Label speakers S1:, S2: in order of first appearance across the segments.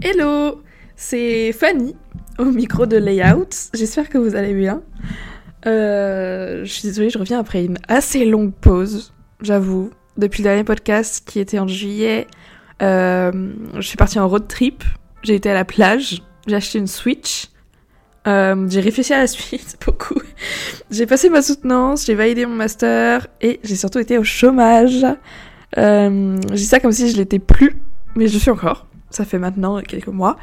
S1: Hello, c'est Fanny au micro de Layout. J'espère que vous allez bien. Euh, je suis désolée, je reviens après une assez longue pause, j'avoue. Depuis le dernier podcast qui était en juillet, euh, je suis partie en road trip. J'ai été à la plage, j'ai acheté une Switch. Euh, j'ai réfléchi à la suite beaucoup. j'ai passé ma soutenance, j'ai validé mon master et j'ai surtout été au chômage. Je dis ça comme si je l'étais plus, mais je suis encore. Ça fait maintenant quelques mois.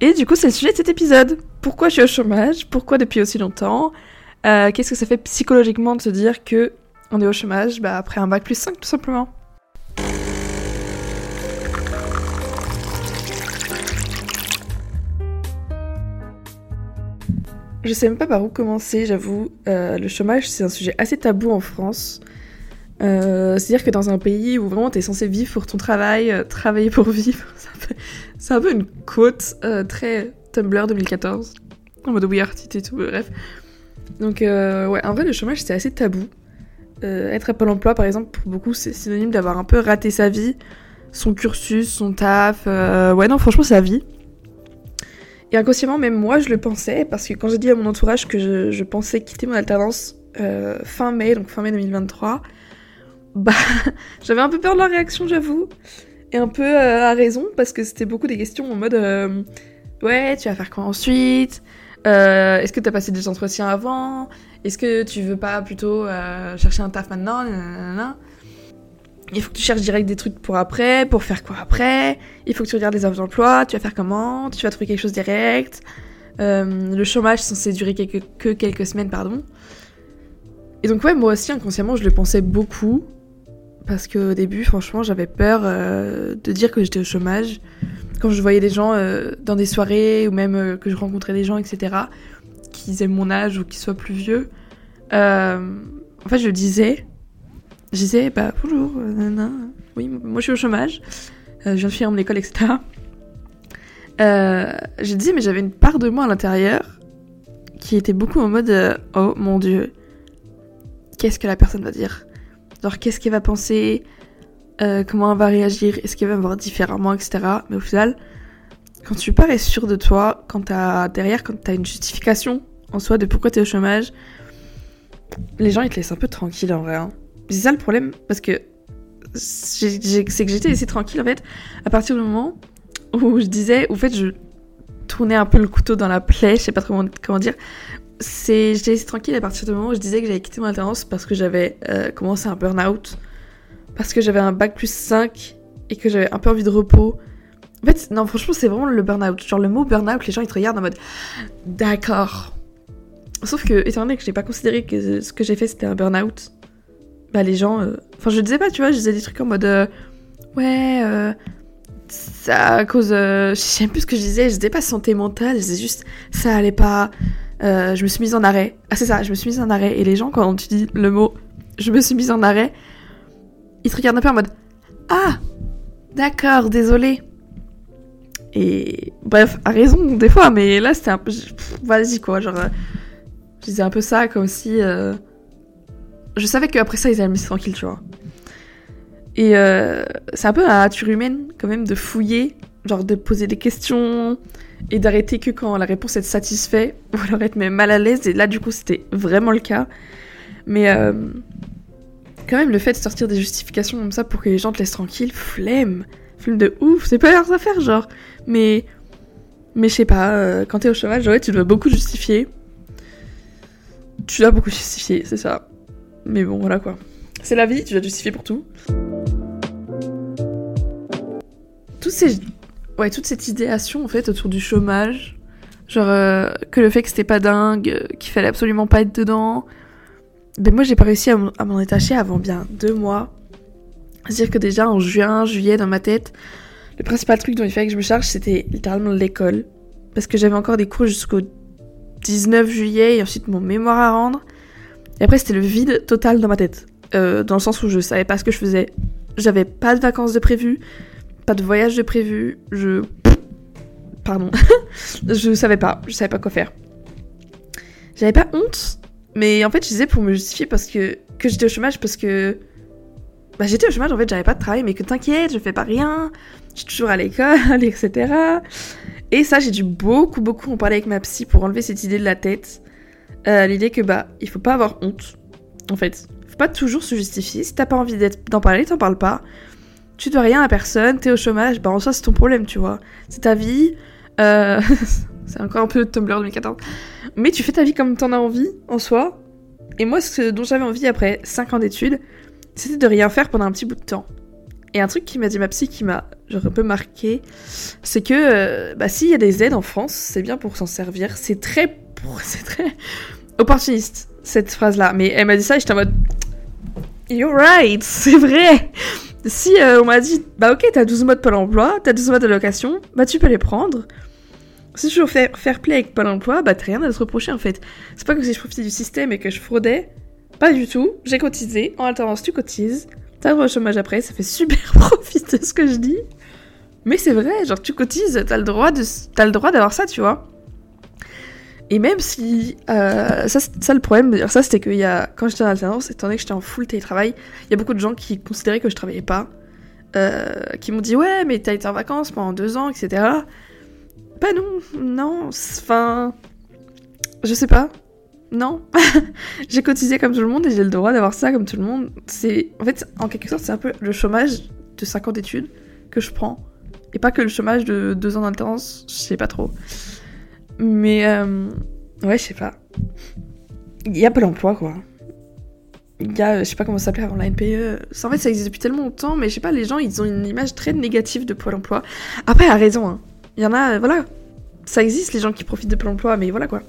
S1: Et du coup, c'est le sujet de cet épisode. Pourquoi je suis au chômage? Pourquoi depuis aussi longtemps? Euh, Qu'est-ce que ça fait psychologiquement de se dire que on est au chômage bah, après un bac plus 5 tout simplement? Je sais même pas par où commencer, j'avoue. Euh, le chômage, c'est un sujet assez tabou en France. Euh, C'est-à-dire que dans un pays où vraiment t'es censé vivre pour ton travail, euh, travailler pour vivre, c'est un, peu une quote euh, très Tumblr 2014, en mode we are et tout, bref. Donc ouais, en vrai le chômage c'est assez tabou. Être à Pôle emploi par exemple, pour beaucoup c'est synonyme d'avoir un peu raté sa vie, son cursus, son taf, ouais non franchement la vie. Et inconsciemment même moi je le pensais, parce que quand j'ai dit à mon entourage que je, pensais quitter mon alternance fin mai, donc fin mai 2023, bah, j'avais un peu peur de leur réaction, j'avoue. Et un peu euh, à raison, parce que c'était beaucoup des questions en mode euh, Ouais, tu vas faire quoi ensuite? Euh, Est-ce que t'as passé des entretiens avant? Est-ce que tu veux pas plutôt chercher un taf maintenant? Il faut que tu cherches direct des trucs pour après, pour faire quoi après? Il faut que tu regardes les offres d'emploi, tu vas faire comment? Tu vas trouver quelque chose direct? Le chômage censé durer que quelques semaines, pardon. Et donc ouais, moi aussi, inconsciemment, je le pensais beaucoup. Parce qu'au début, franchement, j'avais peur euh, de dire que j'étais au chômage. Quand je voyais des gens euh, dans des soirées ou même euh, que je rencontrais des gens, etc., qui aient mon âge ou qui soient plus vieux, en fait, je disais, je disais, bah bonjour, nanana. oui, moi je suis au chômage, je viens de finir mon école, etc. Je disais, mais j'avais une part de moi à l'intérieur qui était beaucoup en mode, oh mon dieu, qu'est-ce que la personne va dire? Genre, qu'est-ce qu'elle va penser? Euh, Comment elle va réagir? Est-ce qu'elle va me voir différemment, etc. Mais au final, quand tu parais sûr de toi, quand t'as derrière, quand t'as une justification en soi de pourquoi t'es au chômage, les gens ils te laissent un peu tranquille en vrai. hein. C'est ça le problème, parce que c'est que j'étais laissée tranquille en fait à partir du moment où je disais, au fait, je tournais un peu le couteau dans la plaie, je sais pas trop comment, comment dire. C'est, j'étais laissée tranquille à partir du moment où je disais que j'avais quitté mon alternance parce que j'avais euh, commencé un burn-out, parce que j'avais un bac plus 5 et que j'avais un peu envie de repos. En fait, non, franchement, c'est vraiment le burn-out. Genre, le mot burn-out, les gens ils te regardent en mode d'accord. Sauf que, étant donné que j'ai pas considéré que ce que j'ai fait c'était un burn-out, bah les gens. euh, Enfin, je disais pas, tu vois, je disais des trucs en mode euh, ouais, ça à cause. Je sais plus ce que je disais, je disais pas santé mentale, je disais juste ça allait pas. Euh, je me suis mise en arrêt. Ah, c'est ça, je me suis mise en arrêt. Et les gens, quand tu dis le mot je me suis mise en arrêt, ils te regardent un peu en mode Ah, d'accord, désolé. Et bref, à raison des fois, mais là c'était un peu. Vas-y quoi, genre. euh, Je disais un peu ça comme si. euh, Je savais qu'après ça ils allaient me laisser tranquille, tu vois. Et c'est un peu la nature humaine quand même de fouiller, genre de poser des questions et d'arrêter que quand la réponse est satisfaite ou alors être même mal à l'aise. Et là du coup c'était vraiment le cas. Mais euh, quand même le fait de sortir des justifications comme ça pour que les gens te laissent tranquille, flemme. Flemme de ouf, c'est pas leurs affaires genre. Mais, mais je sais pas, euh, quand t'es au chômage, ouais, tu dois beaucoup justifier. Tu dois beaucoup justifier, c'est ça. Mais bon, voilà quoi. C'est la vie, tu dois justifier pour tout. Toutes ces... Ouais, toute cette idéation en fait autour du chômage, genre euh, que le fait que c'était pas dingue, euh, qu'il fallait absolument pas être dedans, ben moi j'ai pas réussi à m'en- à m'en détacher avant bien deux mois. C'est-à-dire que déjà en juin, juillet, dans ma tête, le principal truc dont il fallait que je me charge, c'était littéralement l'école. Parce que j'avais encore des cours jusqu'au 19 juillet et ensuite mon mémoire à rendre. Et après, c'était le vide total dans ma tête. Euh, dans le sens où je savais pas ce que je faisais. J'avais pas de vacances de prévu, pas de voyage de prévu. Je. Pardon. je savais pas. Je savais pas quoi faire. J'avais pas honte, mais en fait, je disais pour me justifier parce que, que j'étais au chômage parce que bah, j'étais au chômage, en fait, j'avais pas de travail, mais que t'inquiète, je fais pas rien, je suis toujours à l'école, etc. Et ça, j'ai dû beaucoup, beaucoup en parler avec ma psy pour enlever cette idée de la tête. Euh, l'idée que, bah, il faut pas avoir honte, en fait. Faut pas toujours se justifier. Si t'as pas envie d'en parler, t'en parles pas. Tu dois rien à personne, t'es au chômage, bah en soi c'est ton problème, tu vois. C'est ta vie. Euh... c'est encore un peu Tumblr 2014. Mais tu fais ta vie comme t'en as envie, en soi. Et moi, ce dont j'avais envie après 5 ans d'études, c'était de rien faire pendant un petit bout de temps. Et un truc qui m'a dit ma psy qui m'a un peu marqué, c'est que euh, bah s'il y a des aides en France, c'est bien pour s'en servir. C'est très c'est très opportuniste cette phrase là. Mais elle m'a dit ça et j'étais en mode You're right, c'est vrai. Si euh, on m'a dit bah ok t'as 12 mois de Pôle Emploi, t'as 12 mois de location, bah tu peux les prendre. Si je veux faire, faire play avec Pôle Emploi, bah t'as rien à te reprocher en fait. C'est pas comme si je profitais du système et que je fraudais. Pas du tout. J'ai cotisé. En alternance, tu cotises. T'as le droit au chômage après. Ça fait super profiter ce que je dis. Mais c'est vrai, genre tu cotises, de, t'as le droit d'avoir ça, tu vois. Et même si euh, ça, ça le problème ça, c'était qu'il y a quand j'étais en alternance, étant donné que j'étais en full télétravail, il y a beaucoup de gens qui considéraient que je travaillais pas, euh, qui m'ont dit ouais mais t'as été en vacances pendant deux ans, etc. Bah non, non, enfin, je sais pas, non. j'ai cotisé comme tout le monde et j'ai le droit d'avoir ça comme tout le monde. C'est, en fait, en quelque sorte, c'est un peu le chômage de 5 ans d'études que je prends. Et pas que le chômage de 2 ans d'alternance, je sais pas trop. Mais, euh, ouais, je sais pas. Il y a pas l'emploi, quoi. Il y a, je sais pas comment ça s'appelait avant la NPE. En fait, ça existe depuis tellement longtemps, mais je sais pas, les gens, ils ont une image très négative de Pôle emploi. Après, a raison, hein. Il y en a, voilà. Ça existe, les gens qui profitent de Pôle emploi, mais voilà, quoi.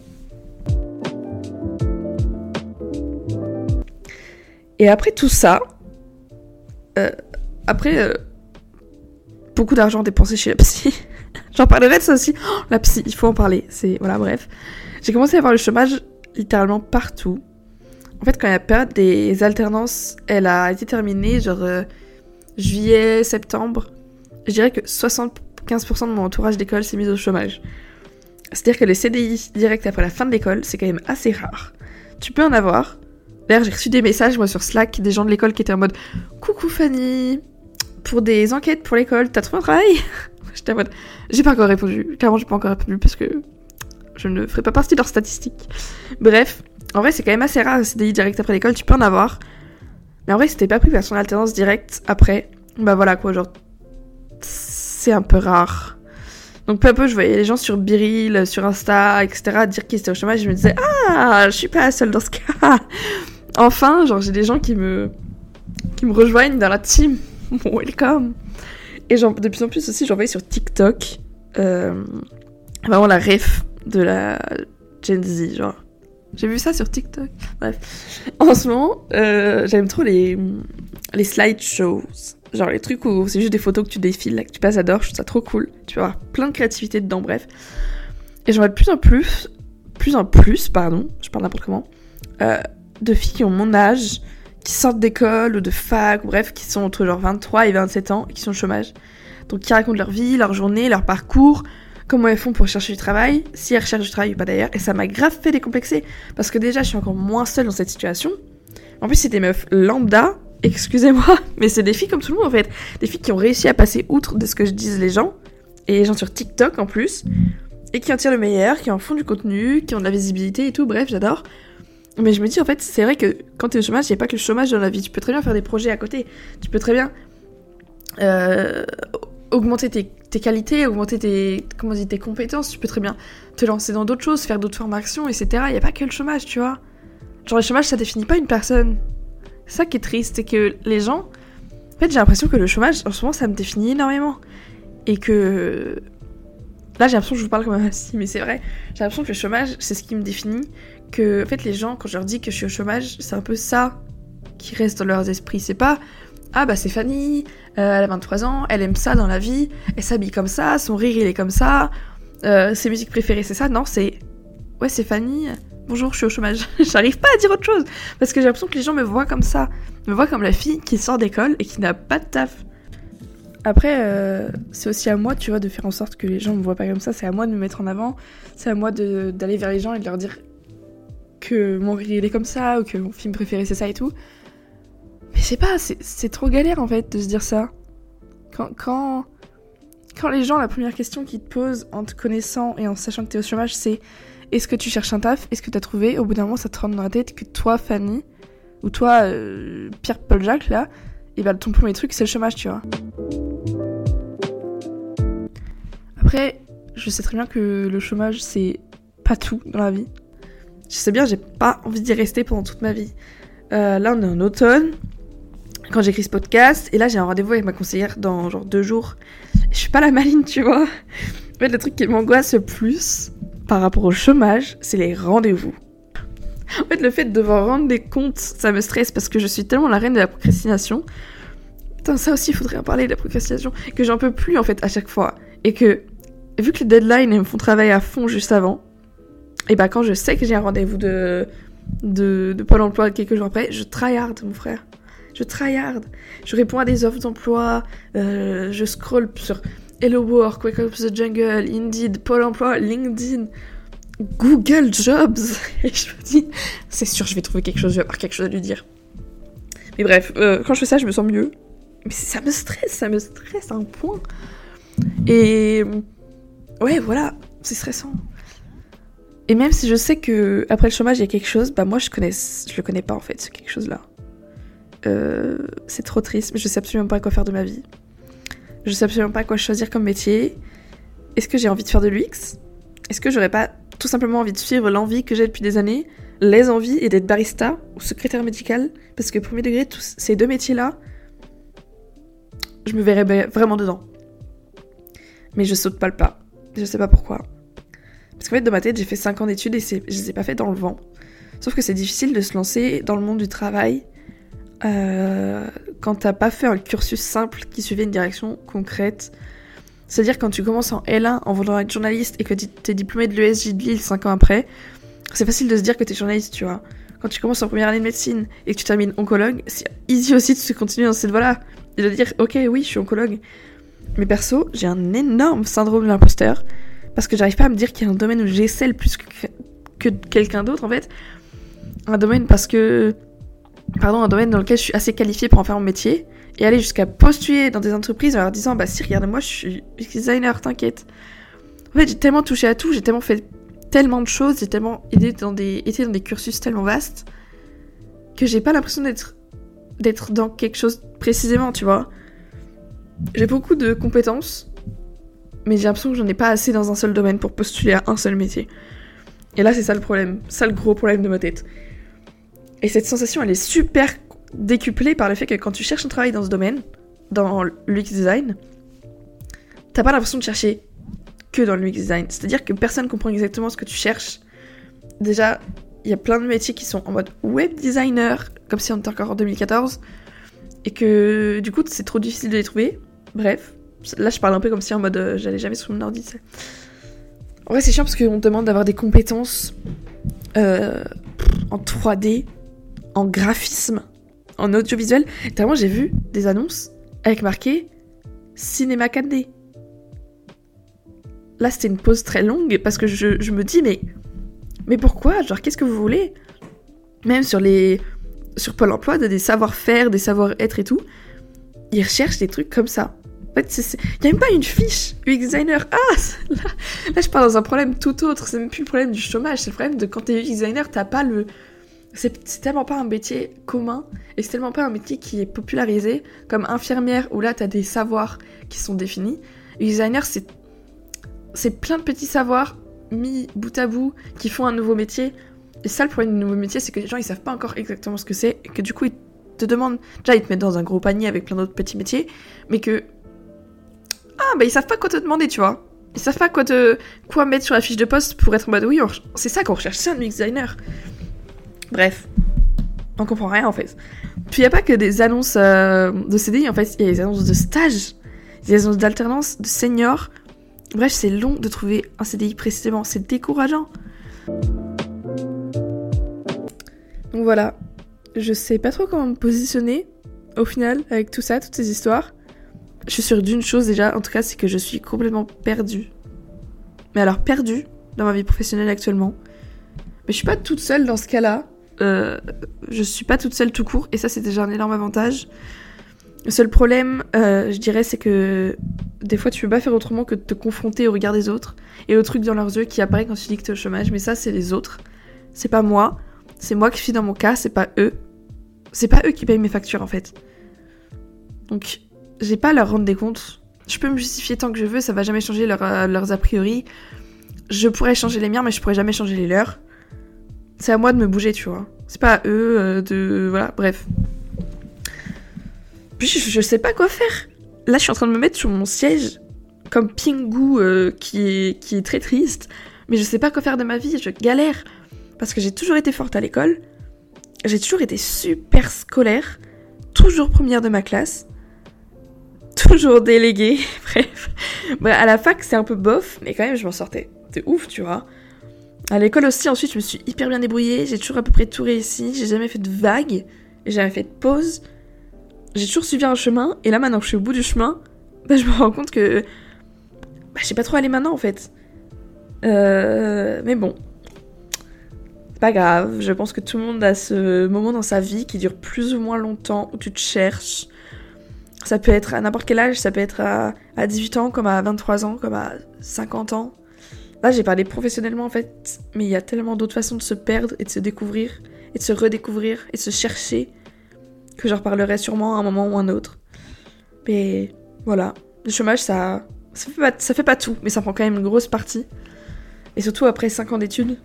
S1: Et après tout ça, euh, après euh, beaucoup d'argent dépensé chez la psy, j'en parlerai de ça aussi. Oh, la psy, il faut en parler. C'est voilà, bref. J'ai commencé à avoir le chômage littéralement partout. En fait, quand la période des alternances, elle a été terminée genre euh, juillet, septembre. Je dirais que 75% de mon entourage d'école s'est mis au chômage. C'est-à-dire que les CDI direct après la fin de l'école, c'est quand même assez rare. Tu peux en avoir, D'ailleurs, j'ai reçu des messages, moi, sur Slack, des gens de l'école qui étaient en mode Coucou Fanny, pour des enquêtes pour l'école, t'as trouvé un travail? J'étais en mode J'ai pas encore répondu. Clairement, j'ai pas encore répondu parce que je ne ferai pas partie de leurs statistiques. Bref, en vrai, c'est quand même assez rare CDI direct après l'école, tu peux en avoir. Mais en vrai, c'était pas pris par son alternance directe après, bah voilà quoi, genre. C'est un peu rare. Donc peu à peu, je voyais les gens sur Biril, sur Insta, etc. dire qu'ils étaient au chômage. Je me disais, ah, je suis pas seule dans ce cas enfin, genre, j'ai des gens qui me, qui me rejoignent dans la team. Welcome. Et de plus en plus aussi, j'en voyais sur TikTok. Euh, vraiment la ref de la Gen Z, genre. J'ai vu ça sur TikTok. Bref. En ce moment, euh, j'aime trop les, les slideshows. Genre les trucs où c'est juste des photos que tu défiles, là, que tu passes à je trouve ça trop cool. Tu vas avoir plein de créativité dedans, bref. Et j'en vois de plus en plus, plus en plus, pardon, je parle n'importe comment, euh, de filles qui ont mon âge, qui sortent d'école ou de fac, ou bref, qui sont entre genre 23 et 27 ans et qui sont au chômage. Donc qui racontent leur vie, leur journée, leur parcours, comment elles font pour chercher du travail, si elles recherchent du travail ou pas d'ailleurs. Et ça m'a grave fait décomplexer. Parce que déjà, je suis encore moins seule dans cette situation. En plus, c'est des meufs lambda, excusez-moi, mais c'est des filles comme tout le monde en fait. Des filles qui ont réussi à passer outre de ce que disent les gens. Et les gens sur TikTok en plus. Et qui en tirent le meilleur, qui en font du contenu, qui ont de la visibilité et tout. Bref, j'adore. Mais je me dis, en fait, c'est vrai que quand t'es au chômage, il n'y a pas que le chômage dans la vie. Tu peux très bien faire des projets à côté. Tu peux très bien euh, augmenter tes, qualités, augmenter tes, comment dire, tes compétences. Tu peux très bien te lancer dans d'autres choses, faire d'autres formations, etc. Il n'y a pas que le chômage, tu vois. Genre, le chômage, ça définit pas une personne. Ça qui est triste, c'est que les gens. En fait, j'ai l'impression que le chômage, en ce moment, ça me définit énormément. Et que. Là, j'ai l'impression que je vous parle comme un si, mais c'est vrai. J'ai l'impression que le chômage, c'est ce qui me définit que en fait les gens quand je leur dis que je suis au chômage, c'est un peu ça qui reste dans leurs esprits. C'est pas ah bah c'est Fanny, euh, elle a 23 ans, elle aime ça dans la vie, elle s'habille comme ça, son rire il est comme ça, euh, ses musiques préférées c'est ça. Non, c'est ouais c'est Fanny. Bonjour, je suis au chômage. J'arrive pas à dire autre chose parce que j'ai l'impression que les gens me voient comme ça, me voient comme la fille qui sort d'école et qui n'a pas de taf. Après, euh, c'est aussi à moi, tu vois, de faire en sorte que les gens me voient pas comme ça. C'est à moi de me mettre en avant. C'est à moi d'aller vers les gens et de leur dire que mon rire il est comme ça, ou que mon film préféré c'est ça et tout. Mais je sais pas, c'est trop galère en fait de se dire ça. Quand, quand, quand les gens, la première question qu'ils te posent en te connaissant et en sachant que t'es au chômage, c'est est-ce que tu cherches un taf? Est-ce que t'as trouvé? Au bout d'un moment, ça te rentre dans la tête que toi, Fanny, ou toi, euh, Pierre-Paul Jacques, là, et bah ton premier truc, c'est le chômage, tu vois. Je sais très bien que le chômage, c'est pas tout dans la vie. Je sais bien, j'ai pas envie d'y rester pendant toute ma vie. Euh, là, on est en automne, quand j'écris ce podcast, et là, j'ai un rendez-vous avec ma conseillère dans genre deux jours. Je suis pas la maline, tu vois. En fait, le truc qui m'angoisse le plus par rapport au chômage, c'est les rendez-vous. En fait, le fait de devoir rendre des comptes, ça me stresse parce que je suis tellement la reine de la procrastination. Putain, ça aussi, il faudrait en parler de la procrastination. Que j'en peux plus, en fait, à chaque fois. Et que, vu que les deadlines me font travailler à fond juste avant, et bah quand je sais que j'ai un rendez-vous de, de, de Pôle emploi quelques jours après, je tryhard, mon frère. Je tryhard. Je réponds à des offres d'emploi, euh, je scroll sur Hello Work, Wake Up the Jungle, Indeed, Pôle emploi, LinkedIn, Google Jobs. Et je me dis, c'est sûr, je vais trouver quelque chose, je vais avoir quelque chose à lui dire. Mais bref, euh, quand je fais ça, je me sens mieux. Mais ça me stresse, ça me stresse à un point. Et ouais, voilà, c'est stressant. Et même si je sais que après le chômage il y a quelque chose, bah moi je connais, je le connais pas en fait, ce quelque chose là. Euh, c'est trop triste, mais je sais absolument pas quoi faire de ma vie. Je sais absolument pas quoi choisir comme métier. Est-ce que j'ai envie de faire de l'UX Est-ce que j'aurais pas tout simplement envie de suivre l'envie que j'ai depuis des années, les envies et d'être barista ou secrétaire médical? Parce que premier degré, tous ces deux métiers-là, je me verrais vraiment dedans. Mais je saute pas le pas. Je sais pas pourquoi. Parce qu'en fait, dans ma tête, j'ai fait 5 ans d'études et je les ai pas fait dans le vent. Sauf que c'est difficile de se lancer dans le monde du travail euh, quand t'as pas fait un cursus simple qui suivait une direction concrète. C'est-à-dire quand tu commences en L1 en voulant être journaliste et que t'es diplômé de l'ESJ de Lille 5 ans après, c'est facile de se dire que t'es journaliste, tu vois. Quand tu commences en première année de médecine et que tu termines oncologue, c'est easy aussi de continuer dans cette voie-là. Et de dire, ok, oui, je suis oncologue. Mais perso, j'ai un énorme syndrome de l'imposteur parce que j'arrive pas à me dire qu'il y a un domaine où j'excelle plus que, que quelqu'un d'autre en fait. Un domaine parce que. Pardon, un domaine dans lequel je suis assez qualifiée pour en faire mon métier. Et aller jusqu'à postuler dans des entreprises en leur disant Bah si, regarde-moi, je suis designer, t'inquiète. En fait, j'ai tellement touché à tout, j'ai tellement fait tellement de choses, j'ai tellement été dans des, été dans des cursus tellement vastes que j'ai pas l'impression d'être d'être dans quelque chose précisément, tu vois. J'ai beaucoup de compétences, mais j'ai l'impression que j'en ai pas assez dans un seul domaine pour postuler à un seul métier. Et là, c'est ça le problème. Ça le gros problème de ma tête. Et cette sensation, elle est super décuplée par le fait que quand tu cherches un travail dans ce domaine, dans l'UX design, t'as pas l'impression de chercher que dans l'UX design. C'est-à-dire que personne comprend exactement ce que tu cherches. Déjà, il y a plein de métiers qui sont en mode web designer, comme si on était encore en 2014, et que du coup, c'est trop difficile de les trouver. Bref, Là, je parle un peu comme si en mode euh, j'allais jamais sur mon ordi, En vrai, c'est chiant parce qu'on te demande d'avoir des compétences euh, en 3D, en graphisme, en audiovisuel. Tellement j'ai vu des annonces avec marqué cinéma 4D. Là, c'était une pause très longue parce que je, je me dis, mais, mais pourquoi? Genre, qu'est-ce que vous voulez? Même sur les. Sur Pôle emploi, des savoir-faire, des savoir-être et tout, ils recherchent des trucs comme ça. En fait, il n'y a même pas une fiche UX designer. Ah, là, je parle dans un problème tout autre. C'est même plus le problème du chômage, c'est le problème de quand t'es UX designer, t'as pas le. C'est tellement pas un métier commun et c'est tellement pas un métier qui est popularisé comme infirmière où là t'as des savoirs qui sont définis. UX designer, c'est c'est plein de petits savoirs mis bout à bout qui font un nouveau métier. Et ça, le problème du nouveau métier, c'est que les gens ils savent pas encore exactement ce que c'est et que du coup ils te demandent. Déjà, ils te mettent dans un gros panier avec plein d'autres petits métiers, mais que ah, bah ils savent pas quoi te demander, tu vois. Ils savent pas quoi te quoi mettre sur la fiche de poste pour être en mode oui, c'est ça qu'on recherche, c'est un UX designer. Bref, on comprend rien en fait. Puis il y a pas que des annonces euh, de CDI, en fait, il y a des annonces de stage, des annonces d'alternance, de senior. Bref, c'est long de trouver un CDI précisément, c'est décourageant. Donc voilà, je sais pas trop comment me positionner au final avec tout ça, toutes ces histoires. Je suis sûre d'une chose déjà, en tout cas, c'est que je suis complètement perdue. Mais alors perdue dans ma vie professionnelle actuellement. Mais je suis pas toute seule dans ce cas-là. Euh, je suis pas toute seule tout court, et ça c'est déjà un énorme avantage. Le seul problème, euh, je dirais, c'est que des fois, tu peux pas faire autrement que de te confronter au regard des autres et au truc dans leurs yeux qui apparaît quand tu dis que t'es au chômage. Mais ça, c'est les autres. C'est pas moi. C'est moi qui suis dans mon cas, c'est pas eux. C'est pas eux qui payent mes factures, en fait. Donc, j'ai pas à leur rendre des comptes. Je peux me justifier tant que je veux, ça va jamais changer euh, leurs a priori. Je pourrais changer les miens, mais je pourrais jamais changer les leurs. C'est à moi de me bouger, tu vois. C'est pas à eux euh, de. Voilà, bref. Puis je, sais pas quoi faire. Là, je suis en train de me mettre sur mon siège comme Pingu euh, qui, est, qui est très triste. Mais je sais pas quoi faire de ma vie, je galère. Parce que j'ai toujours été forte à l'école. J'ai toujours été super scolaire. Toujours première de ma classe. Toujours déléguée. Bref. à la fac, c'est un peu bof, mais quand même, je m'en sortais. C'est ouf, tu vois. À l'école aussi, ensuite, je me suis hyper bien débrouillée. J'ai toujours à peu près tout réussi. J'ai jamais fait de vagues. J'ai jamais fait de pause j'ai toujours suivi un chemin, et là maintenant que je suis au bout du chemin, bah, je me rends compte que bah, je sais pas trop aller maintenant en fait. Euh, mais bon, pas grave. Je pense que tout le monde a ce moment dans sa vie qui dure plus ou moins longtemps où tu te cherches. Ça peut être à n'importe quel âge, ça peut être à, à 18 ans, comme à 23 ans, comme à 50 ans. Là, j'ai parlé professionnellement en fait, mais il y a tellement d'autres façons de se perdre et de se découvrir, et de se redécouvrir, et de se chercher que j'en reparlerai sûrement à un moment ou un autre. Mais voilà, le chômage, ça, ça, fait pas, ça fait pas tout, mais ça prend quand même une grosse partie. Et surtout après 5 ans d'études,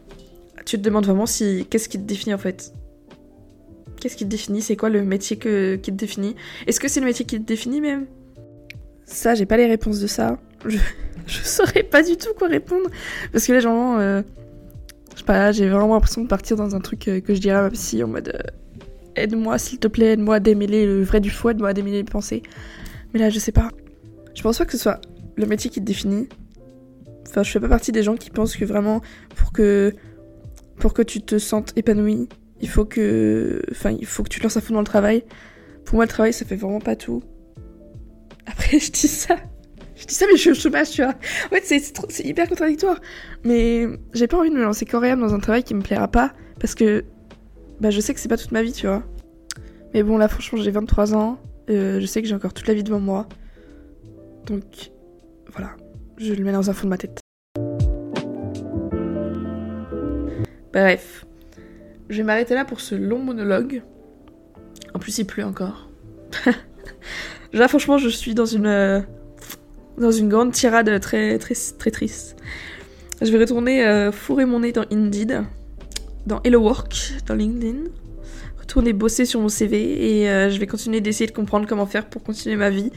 S1: tu te demandes vraiment si qu'est-ce qui te définit en fait? Qu'est-ce qui te définit? C'est quoi le métier que, qui te définit? Est-ce que c'est le métier qui te définit même? Ça, j'ai pas les réponses de ça. Je, je saurais pas du tout quoi répondre. Parce que là, genre, euh, je sais pas, j'ai vraiment l'impression de partir dans un truc euh, que je dirais à ma psy en mode. Euh, aide-moi s'il te plaît, aide-moi à démêler le vrai du faux, aide-moi à démêler les pensées. Mais là, je sais pas. Je pense pas que ce soit le métier qui te définit. Enfin, je fais pas partie des gens qui pensent que vraiment, pour que, pour que tu te sentes épanoui, il faut que, enfin, il faut que tu te lances à fond dans le travail. Pour moi, le travail, ça fait vraiment pas tout. Après, je dis ça. Je dis ça, mais je suis au chômage, tu vois. Ouais, c'est, c'est hyper contradictoire. Mais j'ai pas envie de me lancer coréenne dans un travail qui me plaira pas. Parce que bah, je sais que c'est pas toute ma vie, tu vois. Mais bon, là, franchement, j'ai 23 ans. Euh, je sais que j'ai encore toute la vie devant moi. Donc, voilà. Je le mets dans un fond de ma tête. Bref. Je vais m'arrêter là pour ce long monologue. En plus, il pleut encore. là, franchement, je suis dans une. Euh, dans une grande tirade très, très, très triste. Je vais retourner euh, fourrer mon nez dans Indeed dans Hello Work, dans LinkedIn. Retourner bosser sur mon CV et euh, je vais continuer d'essayer de comprendre comment faire pour continuer ma vie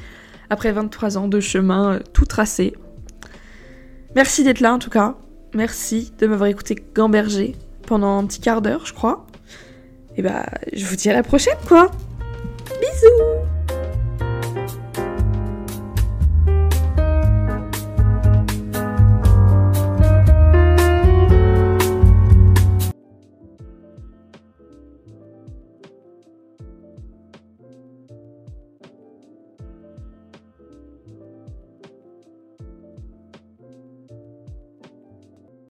S1: après 23 ans de chemin tout tracé. Merci d'être là en tout cas. Merci de m'avoir écouté gamberger pendant un petit quart d'heure, je crois. Et bah, je vous dis à la prochaine quoi. Bisous